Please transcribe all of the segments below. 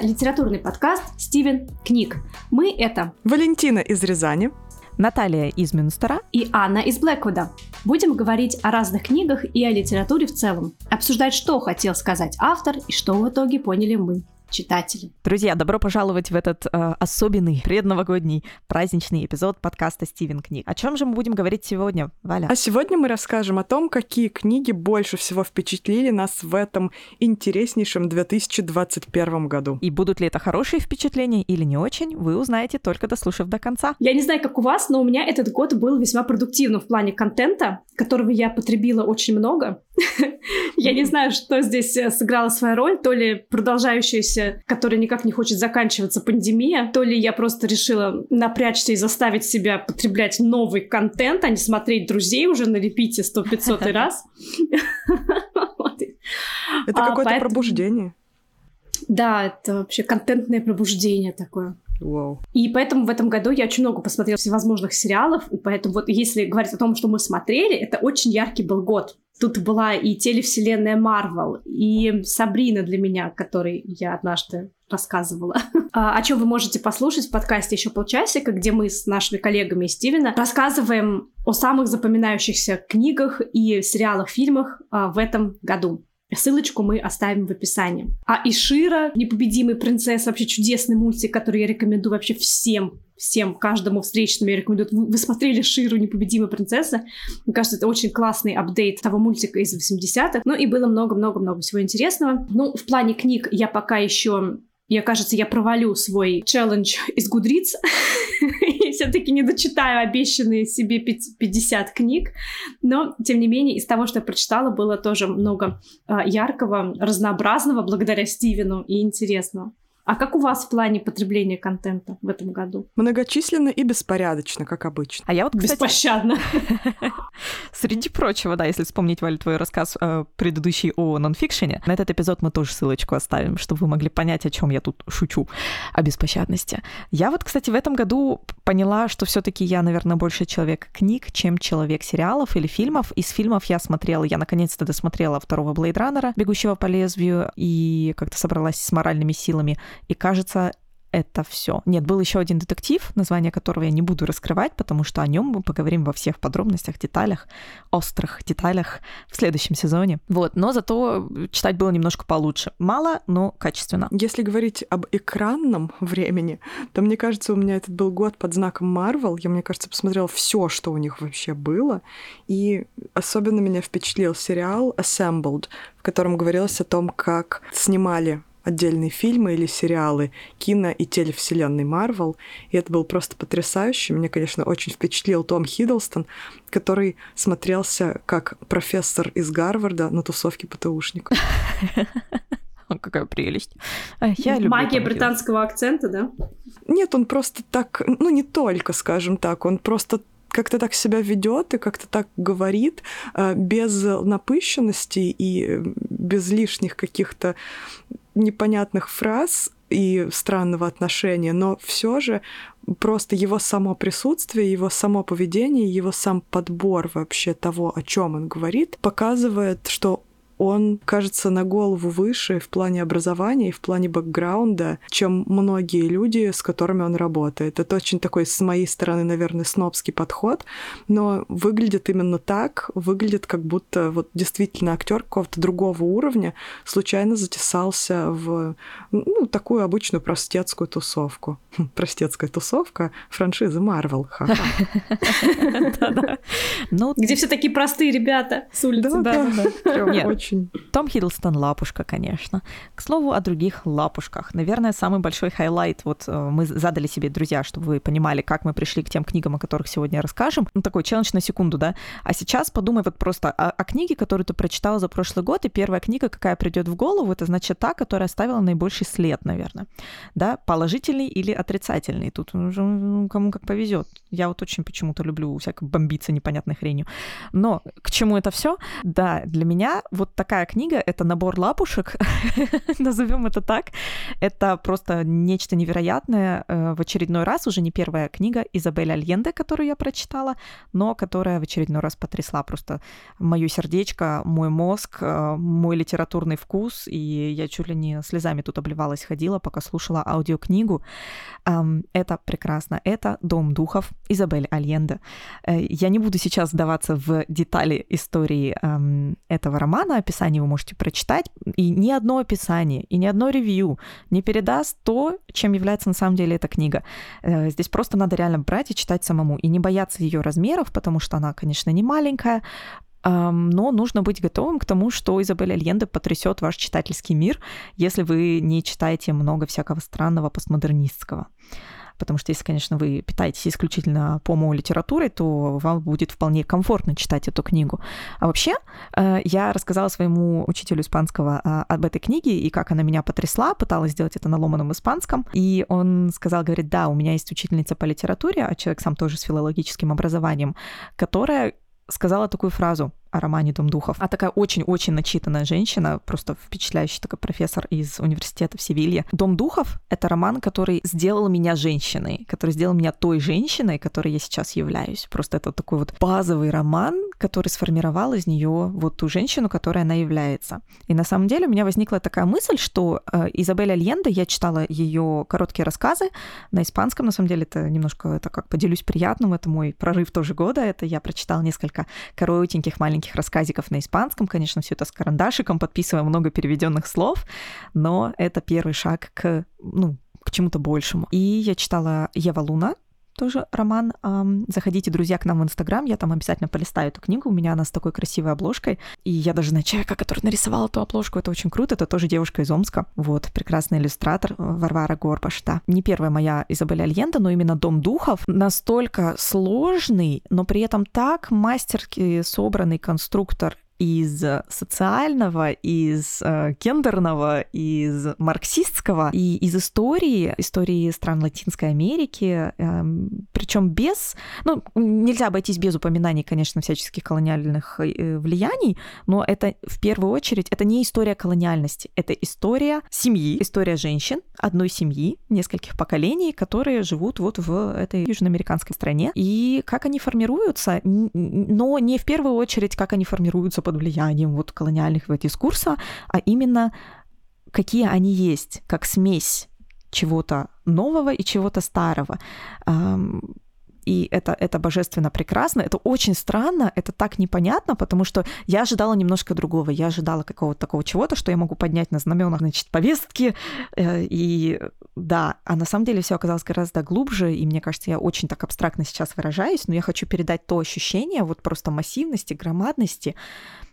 Литературный подкаст «Стивен Книг». Мы — это Валентина из Рязани, Наталья из Мюнстера и Анна из Блэквуда. Будем говорить о разных книгах и о литературе в целом. Обсуждать, что хотел сказать автор и что в итоге поняли мы читатели. Друзья, добро пожаловать в этот э, особенный предновогодний праздничный эпизод подкаста «Стивен книг». О чем же мы будем говорить сегодня, Валя? А сегодня мы расскажем о том, какие книги больше всего впечатлили нас в этом интереснейшем 2021 году. И будут ли это хорошие впечатления или не очень, вы узнаете только дослушав до конца. Я не знаю, как у вас, но у меня этот год был весьма продуктивным в плане контента, которого я потребила очень много. Я не знаю, что здесь э, сыграло свою роль, то ли продолжающаяся, которая никак не хочет заканчиваться пандемия, то ли я просто решила напрячься и заставить себя потреблять новый контент, а не смотреть друзей уже на репите сто 500 раз. Это а, какое-то пробуждение. Да, это вообще контентное пробуждение такое. Wow. И поэтому в этом году я очень много посмотрела всевозможных сериалов, и поэтому вот если говорить о том, что мы смотрели, это очень яркий был год. Тут была и телевселенная Марвел, и Сабрина для меня, которой я однажды рассказывала. А, о чем вы можете послушать в подкасте еще полчасика, где мы с нашими коллегами из Стивена рассказываем о самых запоминающихся книгах и сериалах, фильмах а, в этом году. Ссылочку мы оставим в описании. А Ишира, непобедимый принцесса, вообще чудесный мультик, который я рекомендую вообще всем, всем, каждому встречному я рекомендую. Вы, смотрели Ширу, непобедимая принцесса? Мне кажется, это очень классный апдейт того мультика из 80-х. Ну и было много-много-много всего интересного. Ну, в плане книг я пока еще я, кажется, я провалю свой челлендж из Гудриц все-таки не дочитаю обещанные себе 50 книг. Но, тем не менее, из того, что я прочитала, было тоже много а, яркого, разнообразного благодаря Стивену и интересного. А как у вас в плане потребления контента в этом году? Многочисленно и беспорядочно, как обычно. А я вот, кстати... Беспощадно. Среди прочего, да, если вспомнить, Валя, твой рассказ э, предыдущий о нонфикшене, на этот эпизод мы тоже ссылочку оставим, чтобы вы могли понять, о чем я тут шучу, о беспощадности. Я вот, кстати, в этом году поняла, что все таки я, наверное, больше человек книг, чем человек сериалов или фильмов. Из фильмов я смотрела, я наконец-то досмотрела второго Блейд Раннера, «Бегущего по лезвию», и как-то собралась с моральными силами и кажется, это все. Нет, был еще один детектив, название которого я не буду раскрывать, потому что о нем мы поговорим во всех подробностях, деталях, острых деталях в следующем сезоне. Вот, но зато читать было немножко получше. Мало, но качественно. Если говорить об экранном времени, то мне кажется, у меня этот был год под знаком Marvel. Я, мне кажется, посмотрела все, что у них вообще было. И особенно меня впечатлил сериал Assembled, в котором говорилось о том, как снимали отдельные фильмы или сериалы кино и телевселенной Марвел. И это был просто потрясающе. Меня, конечно, очень впечатлил Том Хиддлстон, который смотрелся как профессор из Гарварда на тусовке ПТУшников. Какая прелесть. Я люблю Магия британского акцента, да? Нет, он просто так, ну не только, скажем так, он просто как-то так себя ведет и как-то так говорит э, без напыщенности и без лишних каких-то непонятных фраз и странного отношения, но все же просто его само присутствие, его само поведение, его сам подбор вообще того, о чем он говорит, показывает, что он кажется на голову выше в плане образования и в плане бэкграунда, чем многие люди, с которыми он работает. Это очень такой, с моей стороны, наверное, снобский подход, но выглядит именно так, выглядит как будто вот действительно актер какого-то другого уровня случайно затесался в ну, такую обычную простецкую тусовку. Хм, простецкая тусовка франшизы Марвел. Ну, Где все такие простые ребята с улицы. Да, да, Очень. Том Хиддлстон лапушка, конечно. К слову о других лапушках. Наверное, самый большой highlight, вот э, мы задали себе, друзья, чтобы вы понимали, как мы пришли к тем книгам, о которых сегодня расскажем. Ну, такой челлендж на секунду, да. А сейчас подумай вот просто о, о книге, которую ты прочитала за прошлый год, и первая книга, какая придет в голову, это значит та, которая оставила наибольший след, наверное. Да, положительный или отрицательный. Тут уже ну, кому как повезет. Я вот очень почему-то люблю всяко бомбиться непонятной хренью. Но к чему это все? Да, для меня вот такая книга, это набор лапушек, назовем это так. Это просто нечто невероятное. Э, в очередной раз уже не первая книга Изабель Альенде, которую я прочитала, но которая в очередной раз потрясла просто мое сердечко, мой мозг, э, мой литературный вкус, и я чуть ли не слезами тут обливалась, ходила, пока слушала аудиокнигу. Это прекрасно. Это «Дом духов» Изабель Альенде. Э, я не буду сейчас сдаваться в детали истории этого романа, описание вы можете прочитать, и ни одно описание, и ни одно ревью не передаст то, чем является на самом деле эта книга. Э, здесь просто надо реально брать и читать самому, и не бояться ее размеров, потому что она, конечно, не маленькая, но нужно быть готовым к тому, что Изабель Альенде потрясет ваш читательский мир, если вы не читаете много всякого странного постмодернистского потому что если, конечно, вы питаетесь исключительно по литературой, то вам будет вполне комфортно читать эту книгу. А вообще, э, я рассказала своему учителю испанского а, об этой книге и как она меня потрясла, пыталась сделать это на ломаном испанском, и он сказал, говорит, да, у меня есть учительница по литературе, а человек сам тоже с филологическим образованием, которая сказала такую фразу о романе «Дом духов». А такая очень-очень начитанная женщина, просто впечатляющий такой профессор из университета в Севилье. «Дом духов» — это роман, который сделал меня женщиной, который сделал меня той женщиной, которой я сейчас являюсь. Просто это такой вот базовый роман, который сформировал из нее вот ту женщину, которой она является. И на самом деле у меня возникла такая мысль, что э, Изабель Альенде, я читала ее короткие рассказы на испанском, на самом деле это немножко, это как поделюсь приятным, это мой прорыв тоже года, это я прочитала несколько коротеньких маленьких рассказиков на испанском, конечно, все это с карандашиком, подписывая много переведенных слов, но это первый шаг к, ну, к чему-то большему. И я читала Ева Луна, тоже роман. Заходите, друзья, к нам в Инстаграм, я там обязательно полистаю эту книгу, у меня она с такой красивой обложкой, и я даже знаю человека, который нарисовал эту обложку, это очень круто, это тоже девушка из Омска, вот, прекрасный иллюстратор Варвара Горбаш, да. Не первая моя Изабель Альенда, но именно «Дом духов» настолько сложный, но при этом так мастерски собранный конструктор из социального, из э, гендерного, из марксистского и из истории, истории стран Латинской Америки, э, причем без, ну, нельзя обойтись без упоминаний, конечно, всяческих колониальных э, влияний, но это в первую очередь, это не история колониальности, это история семьи, история женщин, одной семьи, нескольких поколений, которые живут вот в этой южноамериканской стране, и как они формируются, но не в первую очередь, как они формируются под влиянием вот колониальных дискурса, а именно какие они есть, как смесь чего-то нового и чего-то старого. И это, это божественно прекрасно. Это очень странно, это так непонятно, потому что я ожидала немножко другого. Я ожидала какого-то такого чего-то, что я могу поднять на знаменах, значит, повестки. Э, и да, а на самом деле все оказалось гораздо глубже, и мне кажется, я очень так абстрактно сейчас выражаюсь, но я хочу передать то ощущение вот просто массивности, громадности,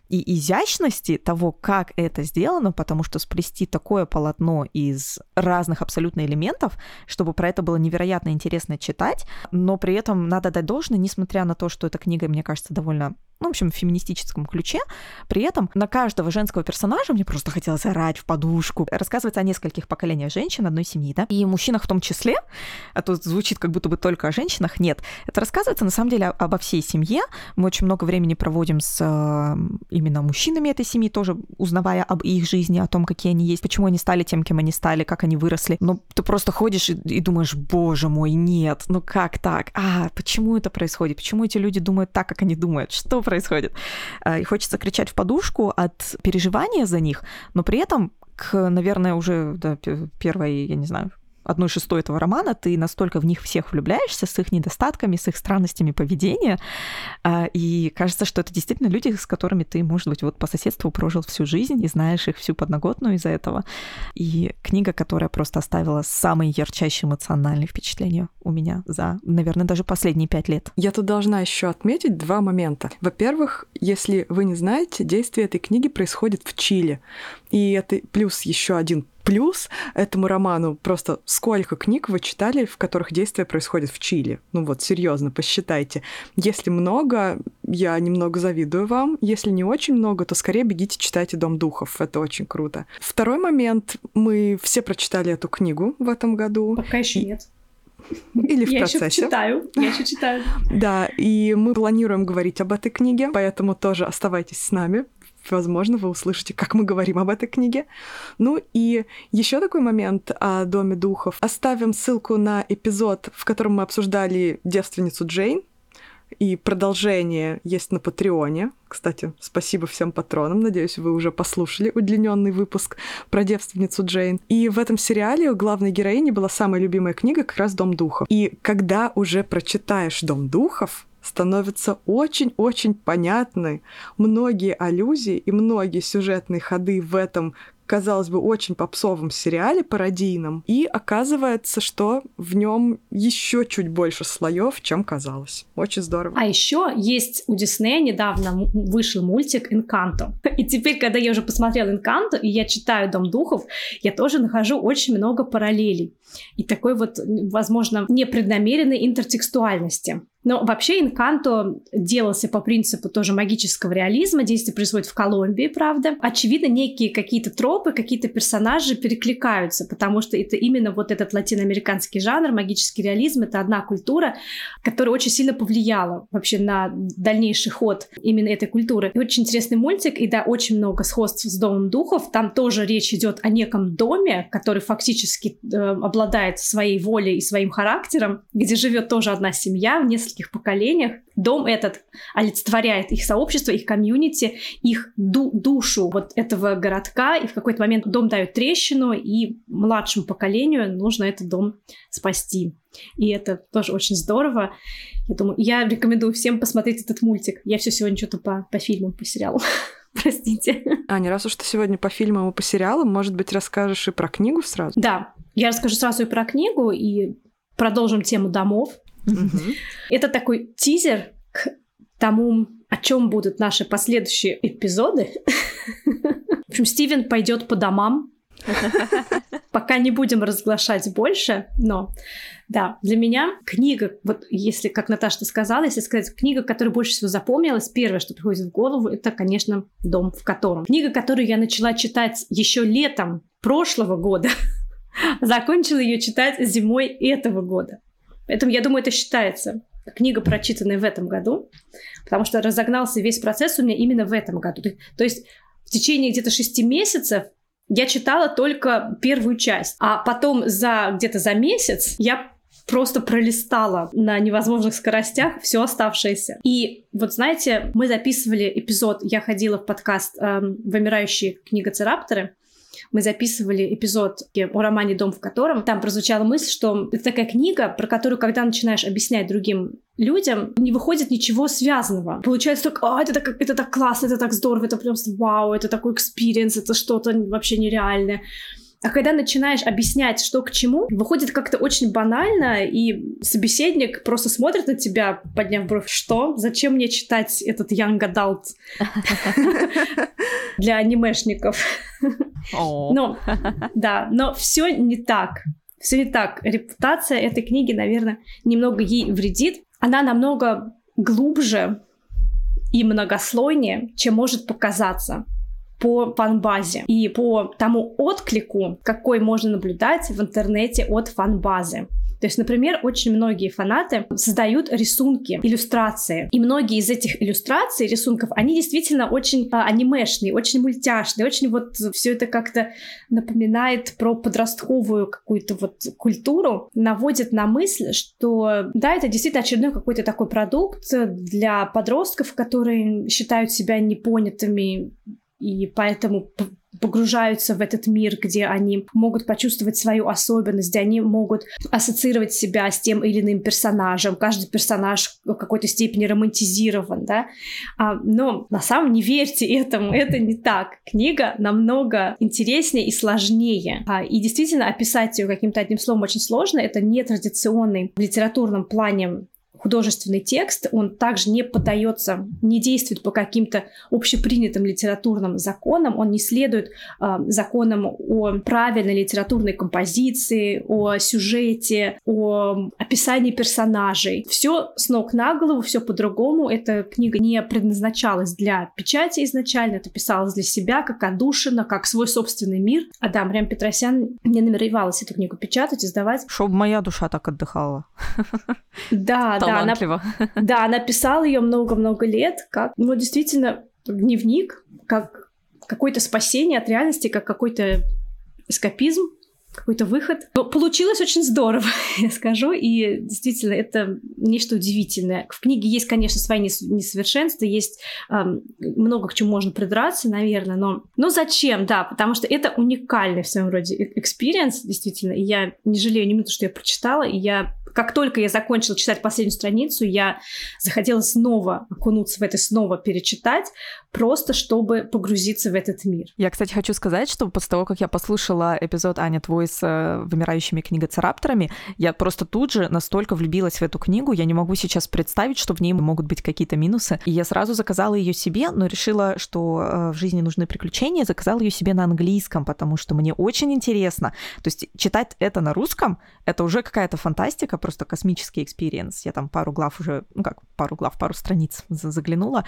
и изящности того, как это сделано, потому что сплести такое полотно из разных абсолютно элементов, чтобы про это было невероятно интересно читать, но при этом надо дать должное, несмотря на то, что эта книга, мне кажется, довольно ну, в общем, в феминистическом ключе. При этом на каждого женского персонажа мне просто хотелось орать в подушку. Рассказывается о нескольких поколениях женщин одной семьи, да, и мужчинах в том числе, а то звучит как будто бы только о женщинах. Нет, это рассказывается на самом деле обо всей семье. Мы очень много времени проводим с э, именно мужчинами этой семьи, тоже узнавая об их жизни, о том, какие они есть, почему они стали тем, кем они стали, как они выросли. Но ты просто ходишь и, и думаешь, боже мой, нет, ну как так? А, почему это происходит? Почему эти люди думают так, как они думают? Что происходит. А, и хочется кричать в подушку от переживания за них, но при этом к, наверное, уже да, первой, я не знаю, одной шестой этого романа, ты настолько в них всех влюбляешься с их недостатками, с их странностями поведения, а, и кажется, что это действительно люди, с которыми ты, может быть, вот по соседству прожил всю жизнь и знаешь их всю подноготную из-за этого. И книга, которая просто оставила самые ярчайшие эмоциональные впечатления у меня за, наверное, даже последние пять лет. Я тут должна еще отметить два момента. Во-первых, если вы не знаете, действие этой книги происходит в Чили. И это плюс еще один плюс этому роману. Просто сколько книг вы читали, в которых действие происходит в Чили? Ну вот, серьезно, посчитайте. Если много, я немного завидую вам. Если не очень много, то скорее бегите, читайте «Дом духов». Это очень круто. Второй момент. Мы все прочитали эту книгу в этом году. Пока еще нет. Или в я процессе. Еще читаю, я еще читаю. Да, и мы планируем говорить об этой книге, поэтому тоже оставайтесь с нами возможно, вы услышите, как мы говорим об этой книге. Ну и еще такой момент о Доме духов. Оставим ссылку на эпизод, в котором мы обсуждали девственницу Джейн, и продолжение есть на Патреоне. Кстати, спасибо всем патронам. Надеюсь, вы уже послушали удлиненный выпуск про девственницу Джейн. И в этом сериале у главной героини была самая любимая книга как раз «Дом духов». И когда уже прочитаешь «Дом духов», становятся очень-очень понятны многие аллюзии и многие сюжетные ходы в этом казалось бы, очень попсовом сериале пародийном, и оказывается, что в нем еще чуть больше слоев, чем казалось. Очень здорово. А еще есть у Диснея недавно вышел мультик Инканто. И теперь, когда я уже посмотрела Инканто, и я читаю Дом духов, я тоже нахожу очень много параллелей. И такой вот, возможно, непреднамеренной интертекстуальности. Но вообще Инканто делался по принципу тоже магического реализма. Действие происходит в Колумбии, правда. Очевидно, некие какие-то тропы, какие-то персонажи перекликаются, потому что это именно вот этот латиноамериканский жанр, магический реализм, это одна культура, которая очень сильно повлияла вообще на дальнейший ход именно этой культуры. И очень интересный мультик, и да, очень много сходств с Домом Духов. Там тоже речь идет о неком доме, который фактически э, обладает своей волей и своим характером, где живет тоже одна семья в нескольких поколениях. Дом этот олицетворяет их сообщество, их комьюнити, их ду- душу вот этого городка. И в какой-то момент дом дает трещину, и младшему поколению нужно этот дом спасти. И это тоже очень здорово. Я думаю, я рекомендую всем посмотреть этот мультик. Я все сегодня что-то по, по фильмам, по сериалу. Простите. Аня, раз уж ты сегодня по фильмам и по сериалам, может быть, расскажешь и про книгу сразу? Да, я расскажу сразу и про книгу, и продолжим тему домов. Это такой тизер к тому, о чем будут наши последующие эпизоды. В общем, Стивен пойдет по домам. Пока не будем разглашать больше, но да, для меня книга, вот если, как Наташа сказала, если сказать, книга, которая больше всего запомнилась, первое, что приходит в голову, это, конечно, «Дом в котором». Книга, которую я начала читать еще летом прошлого года, закончила ее читать зимой этого года. Поэтому, я думаю, это считается книга, прочитанная в этом году, потому что разогнался весь процесс у меня именно в этом году. То есть в течение где-то шести месяцев я читала только первую часть, а потом за где-то за месяц я просто пролистала на невозможных скоростях все оставшееся. И вот знаете, мы записывали эпизод, я ходила в подкаст эм, «Вымирающие книгоцерапторы», мы записывали эпизод о романе «Дом в котором». Там прозвучала мысль, что это такая книга, про которую, когда начинаешь объяснять другим людям, не выходит ничего связанного. Получается так, а, это так, это так классно, это так здорово, это просто вау, это такой experience, это что-то вообще нереальное. А когда начинаешь объяснять, что к чему, выходит как-то очень банально, и собеседник просто смотрит на тебя, подняв бровь, что? Зачем мне читать этот young adult для анимешников? Но, да, но все не так. Все не так. Репутация этой книги, наверное, немного ей вредит. Она намного глубже и многослойнее, чем может показаться по фанбазе и по тому отклику, какой можно наблюдать в интернете от фанбазы. То есть, например, очень многие фанаты создают рисунки, иллюстрации. И многие из этих иллюстраций, рисунков, они действительно очень а, анимешные, очень мультяшные, очень вот все это как-то напоминает про подростковую какую-то вот культуру, наводит на мысль, что да, это действительно очередной какой-то такой продукт для подростков, которые считают себя непонятыми и поэтому погружаются в этот мир, где они могут почувствовать свою особенность, где они могут ассоциировать себя с тем или иным персонажем. Каждый персонаж в какой-то степени романтизирован, да. А, но на самом не верьте этому, это не так. Книга намного интереснее и сложнее. А, и действительно описать ее каким-то одним словом очень сложно. Это не традиционный в литературном плане художественный текст, он также не поддается, не действует по каким-то общепринятым литературным законам, он не следует э, законам о правильной литературной композиции, о сюжете, о описании персонажей. Все с ног на голову, все по-другому. Эта книга не предназначалась для печати изначально, это писалось для себя, как отдушина, как свой собственный мир. А да, Мариам Петросян не намеревалась эту книгу печатать, издавать. Чтобы моя душа так отдыхала. Да, талантливо. Да, она, да, она писала ее много-много лет, как, ну, действительно, дневник, как какое-то спасение от реальности, как какой-то эскапизм какой-то выход. Но получилось очень здорово, я скажу, и действительно это нечто удивительное. В книге есть, конечно, свои несовершенства, есть эм, много к чему можно придраться, наверное, но, но зачем, да, потому что это уникальный в своем роде experience, действительно, и я не жалею ни минуты, что я прочитала, и я как только я закончила читать последнюю страницу, я захотела снова окунуться в это, снова перечитать, просто чтобы погрузиться в этот мир. Я, кстати, хочу сказать, что после того, как я послушала эпизод Аня твой с э, вымирающими книгоцерапторами, я просто тут же настолько влюбилась в эту книгу, я не могу сейчас представить, что в ней могут быть какие-то минусы. И я сразу заказала ее себе, но решила, что э, в жизни нужны приключения, заказала ее себе на английском, потому что мне очень интересно. То есть читать это на русском — это уже какая-то фантастика, просто космический experience. Я там пару глав уже, ну как, пару глав, пару страниц заглянула.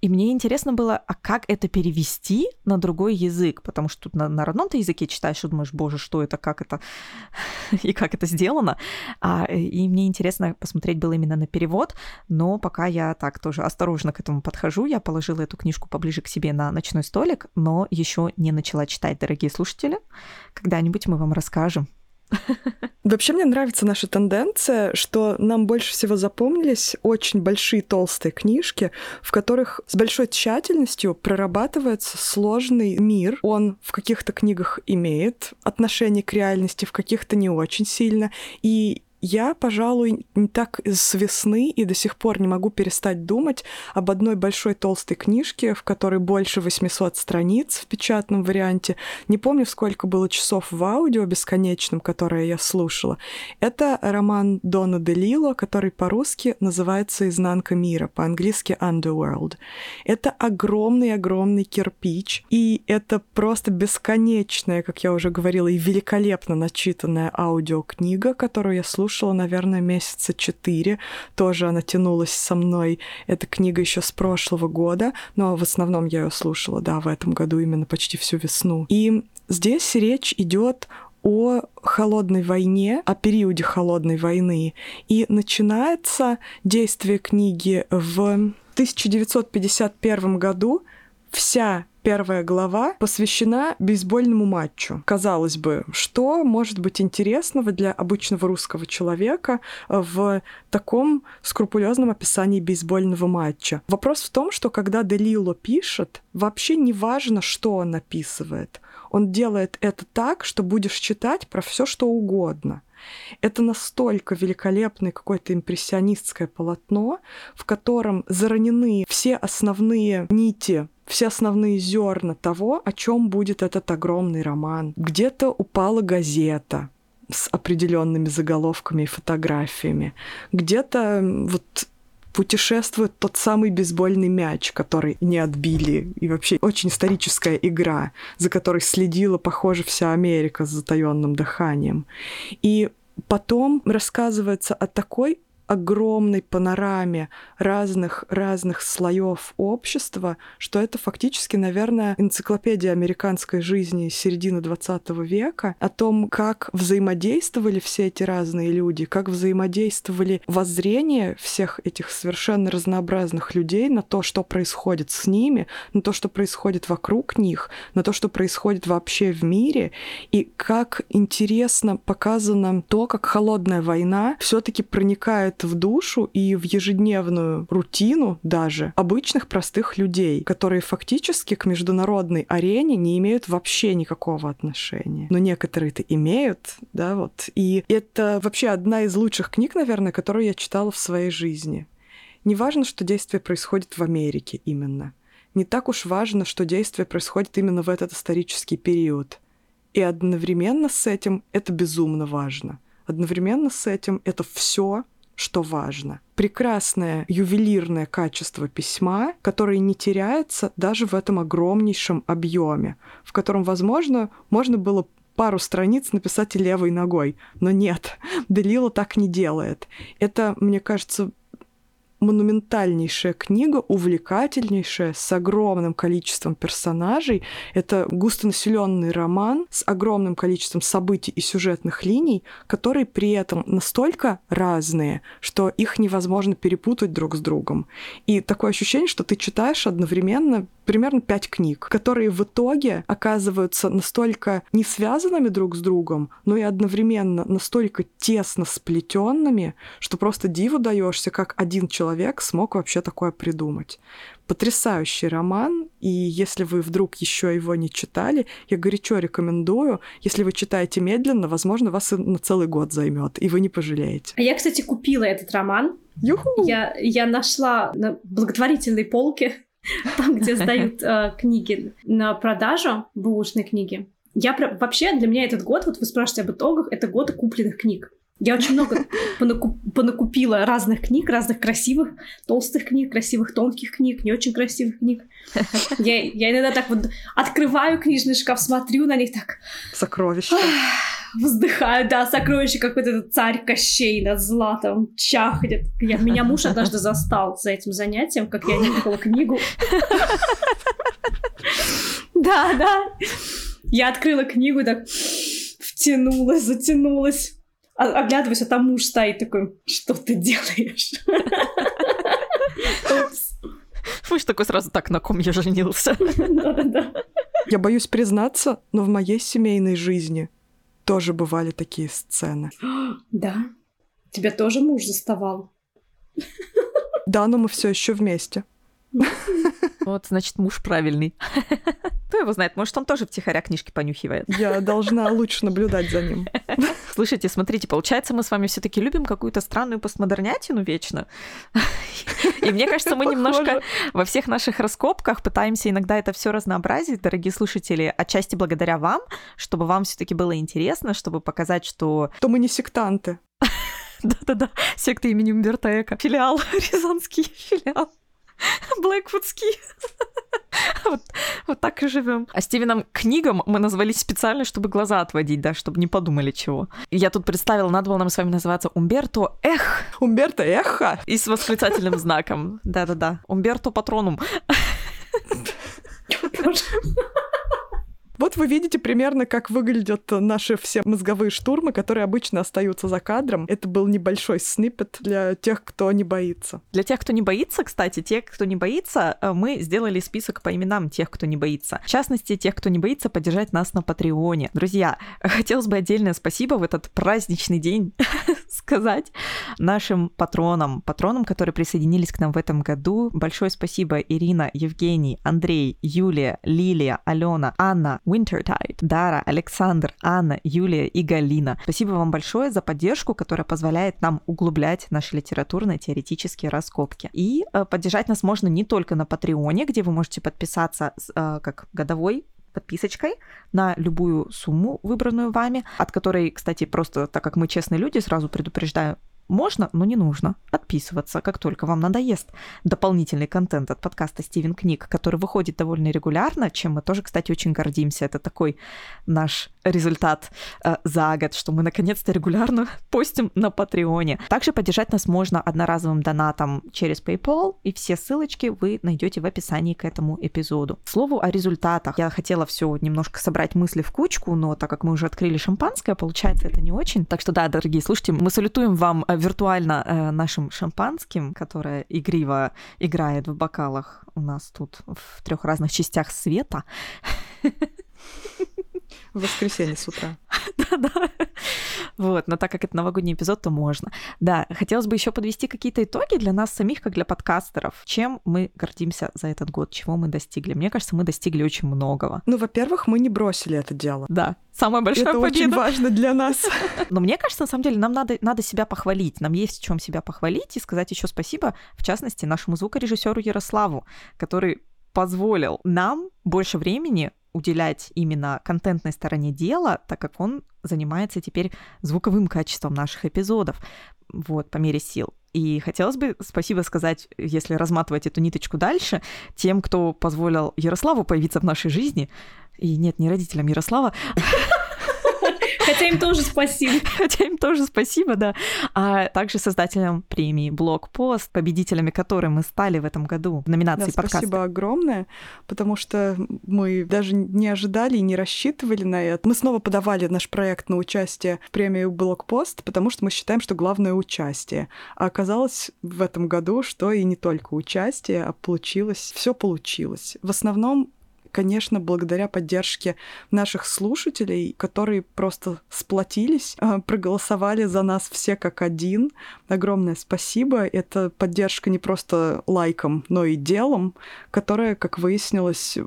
И мне интересно было, а как это перевести на другой язык? Потому что тут на, на родном ты языке читаешь и думаешь, боже, что это, как это, и как это сделано. А, и мне интересно посмотреть было именно на перевод, но пока я так тоже осторожно к этому подхожу, я положила эту книжку поближе к себе на ночной столик, но еще не начала читать, дорогие слушатели. Когда-нибудь мы вам расскажем. Вообще мне нравится наша тенденция, что нам больше всего запомнились очень большие толстые книжки, в которых с большой тщательностью прорабатывается сложный мир. Он в каких-то книгах имеет отношение к реальности, в каких-то не очень сильно. И я, пожалуй, не так с весны и до сих пор не могу перестать думать об одной большой толстой книжке, в которой больше 800 страниц в печатном варианте. Не помню, сколько было часов в аудио бесконечном, которое я слушала. Это роман Дона де Лило, который по-русски называется «Изнанка мира», по-английски «Underworld». Это огромный-огромный кирпич, и это просто бесконечная, как я уже говорила, и великолепно начитанная аудиокнига, которую я слушала слушала, наверное, месяца четыре. Тоже она тянулась со мной. Эта книга еще с прошлого года, но в основном я ее слушала, да, в этом году именно почти всю весну. И здесь речь идет о холодной войне, о периоде холодной войны. И начинается действие книги в 1951 году. Вся первая глава посвящена бейсбольному матчу. Казалось бы, что может быть интересного для обычного русского человека в таком скрупулезном описании бейсбольного матча? Вопрос в том, что когда Делило пишет, вообще не важно, что он описывает. Он делает это так, что будешь читать про все, что угодно. Это настолько великолепное какое-то импрессионистское полотно, в котором заранены все основные нити все основные зерна того, о чем будет этот огромный роман. Где-то упала газета с определенными заголовками и фотографиями. Где-то вот путешествует тот самый бейсбольный мяч, который не отбили. И вообще очень историческая игра, за которой следила, похоже, вся Америка с затаенным дыханием. И потом рассказывается о такой огромной панораме разных разных слоев общества, что это фактически, наверное, энциклопедия американской жизни середины 20 века о том, как взаимодействовали все эти разные люди, как взаимодействовали воззрения всех этих совершенно разнообразных людей на то, что происходит с ними, на то, что происходит вокруг них, на то, что происходит вообще в мире, и как интересно показано то, как холодная война все-таки проникает проникает в душу и в ежедневную рутину даже обычных простых людей, которые фактически к международной арене не имеют вообще никакого отношения. Но некоторые-то имеют, да, вот. И это вообще одна из лучших книг, наверное, которую я читала в своей жизни. Не важно, что действие происходит в Америке именно. Не так уж важно, что действие происходит именно в этот исторический период. И одновременно с этим это безумно важно. Одновременно с этим это все что важно. Прекрасное ювелирное качество письма, которое не теряется даже в этом огромнейшем объеме, в котором, возможно, можно было пару страниц написать левой ногой. Но нет, Делила так не делает. Это, мне кажется, монументальнейшая книга, увлекательнейшая, с огромным количеством персонажей. Это густонаселенный роман с огромным количеством событий и сюжетных линий, которые при этом настолько разные, что их невозможно перепутать друг с другом. И такое ощущение, что ты читаешь одновременно примерно пять книг, которые в итоге оказываются настолько не связанными друг с другом, но и одновременно настолько тесно сплетенными, что просто диву даешься, как один человек смог вообще такое придумать. Потрясающий роман, и если вы вдруг еще его не читали, я горячо рекомендую. Если вы читаете медленно, возможно, вас и на целый год займет, и вы не пожалеете. А я, кстати, купила этот роман. Юху! Я, я нашла на благотворительной полке там, где сдают э, книги на продажу, бэушные книги. Я вообще, для меня этот год, вот вы спрашиваете об итогах, это год купленных книг. Я очень много понакуп, понакупила разных книг, разных красивых, толстых книг, красивых тонких книг, не очень красивых книг. Я, я иногда так вот открываю книжный шкаф, смотрю на них так. Сокровища. Вздыхаю, да, сокровище какой-то царь Кощей над златом чахнет. Я, меня муж однажды застал за этим занятием, как я нюхала книгу. Да, да. Я открыла книгу, так втянулась, затянулась оглядываюсь, а там муж стоит такой, что ты делаешь? Муж такой сразу, так, на ком я женился? Я боюсь признаться, но в моей семейной жизни тоже бывали такие сцены. Да? Тебя тоже муж заставал? Да, но мы все еще вместе. Вот, значит, муж правильный. Кто его знает, может, он тоже втихаря книжки понюхивает. Я должна лучше наблюдать за ним. Слушайте, смотрите, получается, мы с вами все таки любим какую-то странную постмодернятину вечно. И мне кажется, мы немножко во всех наших раскопках пытаемся иногда это все разнообразить, дорогие слушатели, отчасти благодаря вам, чтобы вам все таки было интересно, чтобы показать, что... То мы не сектанты. Да-да-да, секта имени Умберто Эко. Филиал, Рязанский филиал. Блэквудский. вот, вот так и живем. А Стивеном книгам мы назвались специально, чтобы глаза отводить, да, чтобы не подумали чего. Я тут представила, надо было нам с вами называться Умберто Эх. Умберто Эхо? И с восклицательным знаком. Да-да-да. Умберто Патронум. Вот вы видите примерно, как выглядят наши все мозговые штурмы, которые обычно остаются за кадром. Это был небольшой снипет для тех, кто не боится. Для тех, кто не боится, кстати, те, кто не боится, э, мы сделали список по именам тех, кто не боится. В частности, тех, кто не боится поддержать нас на Патреоне. Друзья, хотелось бы отдельное спасибо в этот праздничный день сказать нашим патронам, патронам, которые присоединились к нам в этом году. Большое спасибо Ирина, Евгений, Андрей, Юлия, Лилия, Алена, Анна, Wintertide, Дара, Александр, Анна, Юлия и Галина. Спасибо вам большое за поддержку, которая позволяет нам углублять наши литературные теоретические раскопки. И э, поддержать нас можно не только на Патреоне, где вы можете подписаться э, как годовой подписочкой на любую сумму, выбранную вами, от которой, кстати, просто так как мы честные люди, сразу предупреждаю, можно, но не нужно отписываться, как только вам надоест дополнительный контент от подкаста Стивен Книг, который выходит довольно регулярно, чем мы тоже, кстати, очень гордимся. Это такой наш результат э, за год, что мы наконец-то регулярно постим на Патреоне. Также поддержать нас можно одноразовым донатом через PayPal, и все ссылочки вы найдете в описании к этому эпизоду. К слову о результатах. Я хотела все немножко собрать мысли в кучку, но так как мы уже открыли шампанское, получается это не очень. Так что да, дорогие слушатели, мы салютуем вам э, виртуально э, нашим шампанским, которое игриво играет в бокалах у нас тут в трех разных частях света. В воскресенье с утра. Да-да. Вот, но так как это новогодний эпизод, то можно. Да, хотелось бы еще подвести какие-то итоги для нас самих, как для подкастеров. Чем мы гордимся за этот год, чего мы достигли? Мне кажется, мы достигли очень многого. Ну, во-первых, мы не бросили это дело. Да, самая большая это победа. очень важно для нас. Но мне кажется, на самом деле, нам надо, надо себя похвалить. Нам есть в чем себя похвалить и сказать еще спасибо, в частности, нашему звукорежиссеру Ярославу, который позволил нам больше времени уделять именно контентной стороне дела, так как он занимается теперь звуковым качеством наших эпизодов, вот, по мере сил. И хотелось бы спасибо сказать, если разматывать эту ниточку дальше, тем, кто позволил Ярославу появиться в нашей жизни. И нет, не родителям Ярослава. Хотя им тоже спасибо. Хотя им тоже спасибо, да. А также создателям премии «Блокпост», победителями которой мы стали в этом году в номинации да, подкаста. Спасибо огромное, потому что мы даже не ожидали и не рассчитывали на это. Мы снова подавали наш проект на участие в премию «Блокпост», потому что мы считаем, что главное — участие. А оказалось в этом году, что и не только участие, а получилось, все получилось. В основном конечно, благодаря поддержке наших слушателей, которые просто сплотились, а, проголосовали за нас все как один. Огромное спасибо. Это поддержка не просто лайком, но и делом, которая, как выяснилось,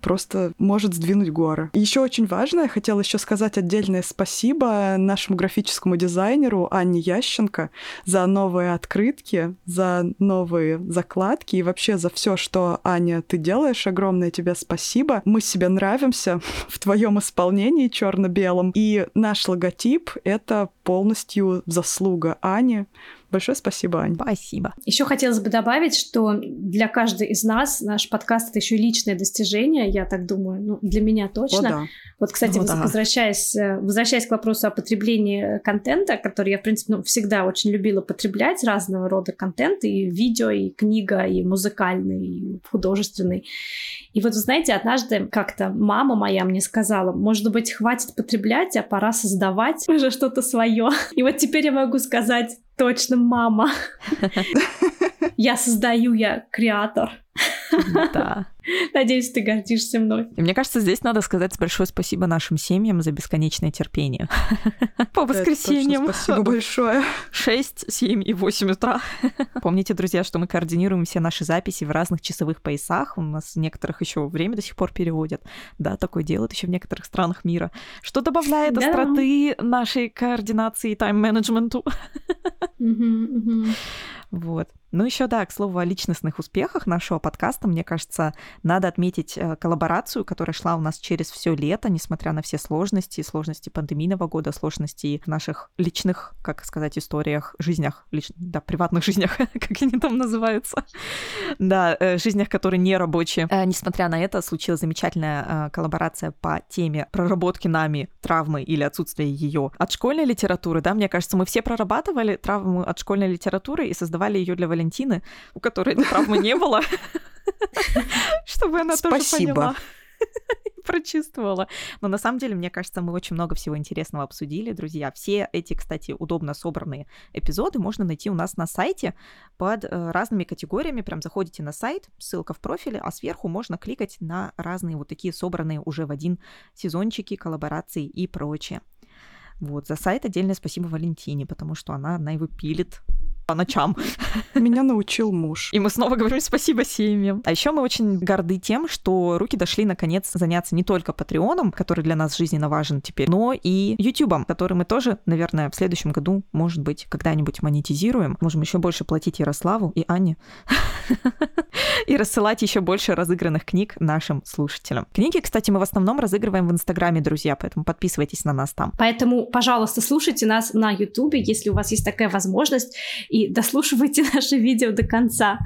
просто может сдвинуть горы. Еще очень важно, я хотела еще сказать отдельное спасибо нашему графическому дизайнеру Анне Ященко за новые открытки, за новые закладки и вообще за все, что, Аня, ты делаешь. Огромное тебе спасибо. Мы себе нравимся в твоем исполнении черно-белом. И наш логотип — это полностью заслуга Ани. Большое спасибо, Ань. Спасибо. Еще хотелось бы добавить, что для каждой из нас наш подкаст это еще личное достижение, я так думаю, ну, для меня точно. О, да. Вот, кстати, О, да. возвращаясь, э, возвращаясь к вопросу о потреблении контента, который я, в принципе, ну, всегда очень любила потреблять, разного рода контент, и видео, и книга, и музыкальный, и художественный. И вот, вы знаете, однажды как-то мама моя мне сказала, может быть, хватит потреблять, а пора создавать уже что-то свое. И вот теперь я могу сказать, Точно, мама. Я создаю, я креатор. Да. Надеюсь, ты гордишься мной. И мне кажется, здесь надо сказать большое спасибо нашим семьям за бесконечное терпение. По воскресеньям. Спасибо большое. 6, 7 и 8 утра. Помните, друзья, что мы координируем все наши записи в разных часовых поясах. У нас некоторых еще время до сих пор переводят. Да, такое делают еще в некоторых странах мира. Что добавляет да. остроты нашей координации и тайм-менеджменту. Вот. Ну, еще да, к слову о личностных успехах нашего подкаста, мне кажется, надо отметить э, коллаборацию, которая шла у нас через все лето, несмотря на все сложности, сложности пандемийного года, сложности в наших личных, как сказать, историях, жизнях, лич... да, приватных жизнях, как они там называются, да, э, жизнях, которые не рабочие. Э, несмотря на это, случилась замечательная коллаборация по теме проработки нами травмы или отсутствия ее от школьной литературы, да, мне кажется, мы все прорабатывали травму от школьной литературы и создавали ее для Валентины, у которой травмы не было, чтобы она тоже поняла прочувствовала. Но на самом деле, мне кажется, мы очень много всего интересного обсудили, друзья. Все эти, кстати, удобно собранные эпизоды можно найти у нас на сайте под э, разными категориями. Прям заходите на сайт, ссылка в профиле, а сверху можно кликать на разные вот такие собранные уже в один сезончики, коллаборации и прочее. Вот, за сайт отдельное спасибо Валентине, потому что она, она его пилит по ночам. Меня научил муж. И мы снова говорим спасибо семьям. А еще мы очень горды тем, что руки дошли наконец заняться не только Патреоном, который для нас жизненно важен теперь, но и Ютубом, который мы тоже, наверное, в следующем году, может быть, когда-нибудь монетизируем. Можем еще больше платить Ярославу и Анне. И рассылать еще больше разыгранных книг нашим слушателям. Книги, кстати, мы в основном разыгрываем в Инстаграме, друзья, поэтому подписывайтесь на нас там. Поэтому, пожалуйста, слушайте нас на Ютубе, если у вас есть такая возможность и дослушивайте наши видео до конца,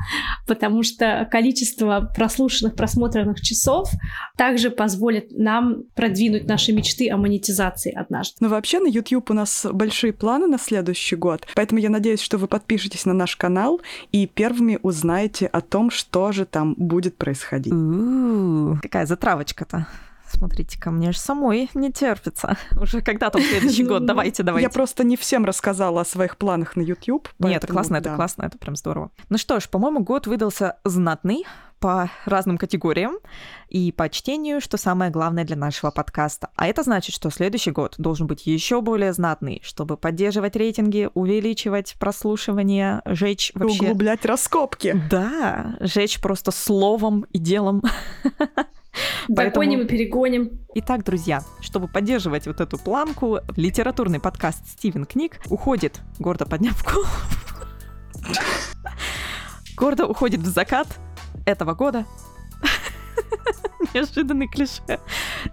потому что количество прослушанных, просмотренных часов также позволит нам продвинуть наши мечты о монетизации однажды. Но вообще на YouTube у нас большие планы на следующий год, поэтому я надеюсь, что вы подпишетесь на наш канал и первыми узнаете о том, что же там будет происходить. У-у-у, какая затравочка-то. Смотрите ко мне же самой не терпится. Уже когда там следующий год? Давайте, давайте. Я просто не всем рассказала о своих планах на YouTube. Нет, это классно, это классно, это прям здорово. Ну что ж, по-моему, год выдался знатный по разным категориям и по чтению, что самое главное для нашего подкаста. А это значит, что следующий год должен быть еще более знатный, чтобы поддерживать рейтинги, увеличивать прослушивание, жечь вообще... Углублять раскопки. Да, жечь просто словом и делом. Догоним и перегоним. Итак, друзья, чтобы поддерживать вот эту планку, литературный подкаст «Стивен Книг» уходит, гордо подняв голову, гордо уходит в закат этого года. Неожиданный клише.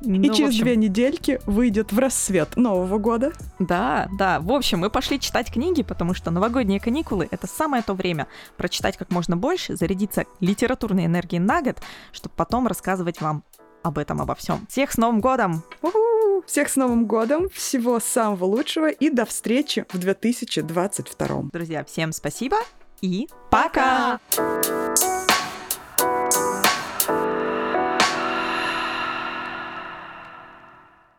И ну, через общем... две недельки выйдет в рассвет Нового года. Да, да. В общем, мы пошли читать книги, потому что новогодние каникулы — это самое то время прочитать как можно больше, зарядиться литературной энергией на год, чтобы потом рассказывать вам об этом, обо всем. Всех с Новым годом! У-ху! Всех с Новым годом, всего самого лучшего и до встречи в 2022. Друзья, всем спасибо и пока! Пока!